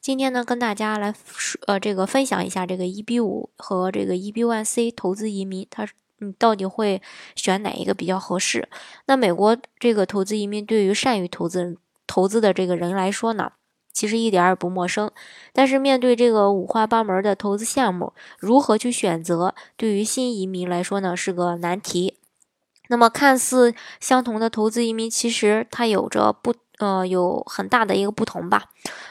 今天呢，跟大家来呃这个分享一下这个 EB 五和这个 EB One C 投资移民，它嗯到底会选哪一个比较合适？那美国这个投资移民对于善于投资投资的这个人来说呢？其实一点也不陌生，但是面对这个五花八门的投资项目，如何去选择，对于新移民来说呢是个难题。那么看似相同的投资移民，其实它有着不呃有很大的一个不同吧。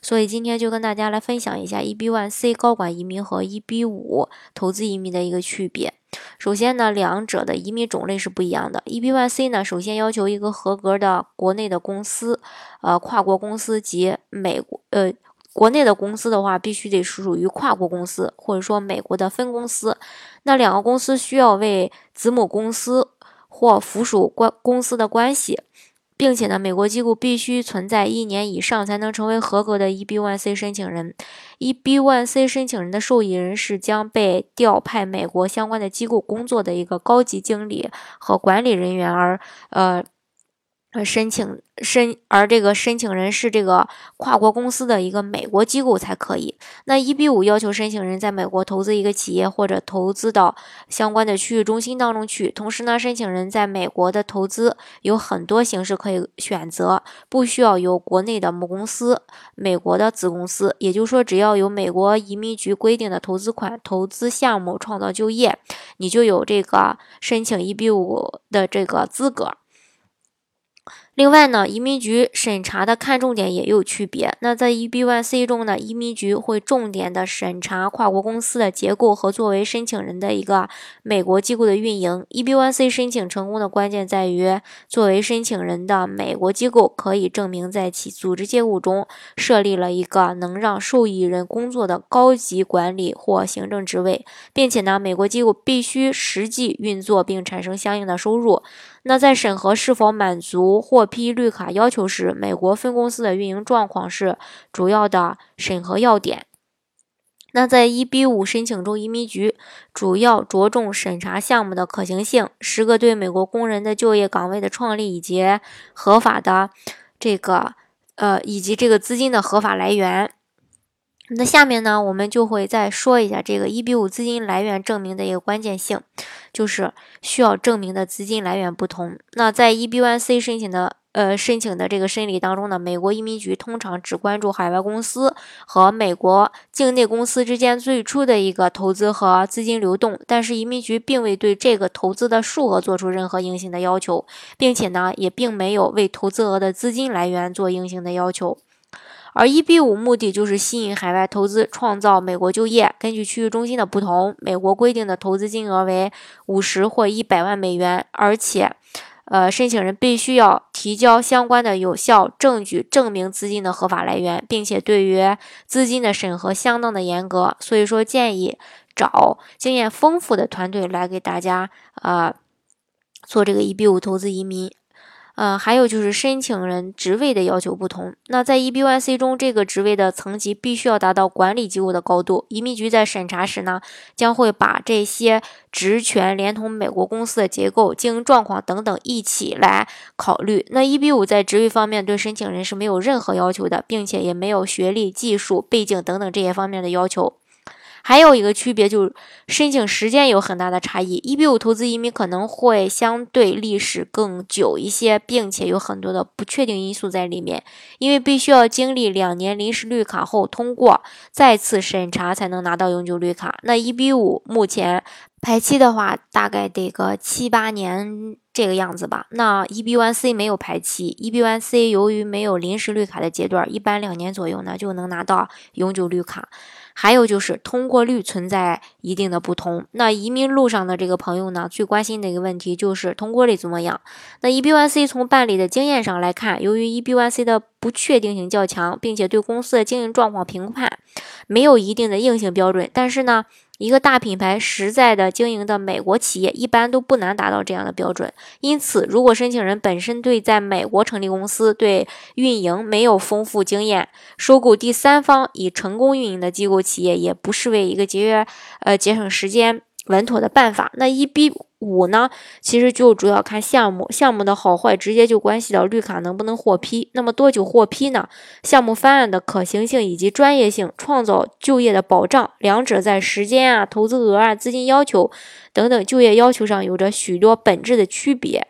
所以今天就跟大家来分享一下 EB One C 高管移民和 EB 五投资移民的一个区别。首先呢，两者的移民种类是不一样的。EB1C 呢，首先要求一个合格的国内的公司，呃，跨国公司及美国，呃，国内的公司的话，必须得是属于跨国公司，或者说美国的分公司。那两个公司需要为子母公司或附属关公司的关系。并且呢，美国机构必须存在一年以上才能成为合格的 EB1C 申请人。EB1C 申请人的受益人是将被调派美国相关的机构工作的一个高级经理和管理人员，而呃。呃，申请申，而这个申请人是这个跨国公司的一个美国机构才可以。那 EB 五要求申请人在美国投资一个企业或者投资到相关的区域中心当中去。同时呢，申请人在美国的投资有很多形式可以选择，不需要有国内的母公司、美国的子公司。也就是说，只要有美国移民局规定的投资款、投资项目创造就业，你就有这个申请 EB 五的这个资格。另外呢，移民局审查的看重点也有区别。那在 EB1C 中呢，移民局会重点的审查跨国公司的结构和作为申请人的一个美国机构的运营。EB1C 申请成功的关键在于，作为申请人的美国机构可以证明在其组织结构中设立了一个能让受益人工作的高级管理或行政职位，并且呢，美国机构必须实际运作并产生相应的收入。那在审核是否满足或批绿卡要求时，美国分公司的运营状况是主要的审核要点。那在 EB 五申请中，移民局主要着重审查项目的可行性，十个对美国工人的就业岗位的创立以及合法的这个呃以及这个资金的合法来源。那下面呢，我们就会再说一下这个一比五资金来源证明的一个关键性，就是需要证明的资金来源不同。那在 EB One C 申请的呃申请的这个审理当中呢，美国移民局通常只关注海外公司和美国境内公司之间最初的一个投资和资金流动，但是移民局并未对这个投资的数额做出任何硬性的要求，并且呢，也并没有为投资额的资金来源做硬性的要求。而 EB 五目的就是吸引海外投资，创造美国就业。根据区域中心的不同，美国规定的投资金额为五十或一百万美元，而且，呃，申请人必须要提交相关的有效证据证明资金的合法来源，并且对于资金的审核相当的严格。所以说，建议找经验丰富的团队来给大家，呃，做这个 EB 五投资移民。呃，还有就是申请人职位的要求不同。那在 EB1C 中，这个职位的层级必须要达到管理机构的高度。移民局在审查时呢，将会把这些职权连同美国公司的结构、经营状况等等一起来考虑。那 EB5 在职位方面对申请人是没有任何要求的，并且也没有学历、技术背景等等这些方面的要求。还有一个区别就是申请时间有很大的差异。EB 五投资移民可能会相对历史更久一些，并且有很多的不确定因素在里面，因为必须要经历两年临时绿卡后通过再次审查才能拿到永久绿卡。那 EB 五目前排期的话，大概得个七八年这个样子吧。那 EB one C 没有排期，EB one C 由于没有临时绿卡的阶段，一般两年左右呢就能拿到永久绿卡。还有就是通过率存在一定的不同。那移民路上的这个朋友呢，最关心的一个问题就是通过率怎么样？那 EB1C 从办理的经验上来看，由于 EB1C 的不确定性较强，并且对公司的经营状况评判没有一定的硬性标准，但是呢，一个大品牌实在的经营的美国企业，一般都不难达到这样的标准。因此，如果申请人本身对在美国成立公司、对运营没有丰富经验，收购第三方已成功运营的机构企业，也不失为一个节约呃节省时间稳妥的办法。那 E B。五呢，其实就主要看项目，项目的好坏直接就关系到绿卡能不能获批。那么多久获批呢？项目方案的可行性以及专业性，创造就业的保障，两者在时间啊、投资额啊、资金要求等等就业要求上有着许多本质的区别。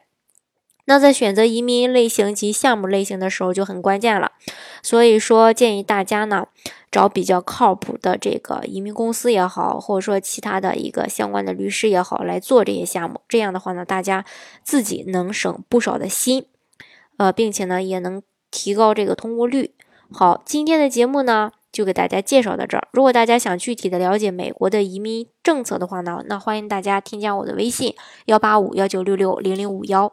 那在选择移民类型及项目类型的时候就很关键了。所以说，建议大家呢。找比较靠谱的这个移民公司也好，或者说其他的一个相关的律师也好来做这些项目。这样的话呢，大家自己能省不少的心，呃，并且呢也能提高这个通过率。好，今天的节目呢。就给大家介绍到这儿。如果大家想具体的了解美国的移民政策的话呢，那欢迎大家添加我的微信幺八五幺九六六零零五幺，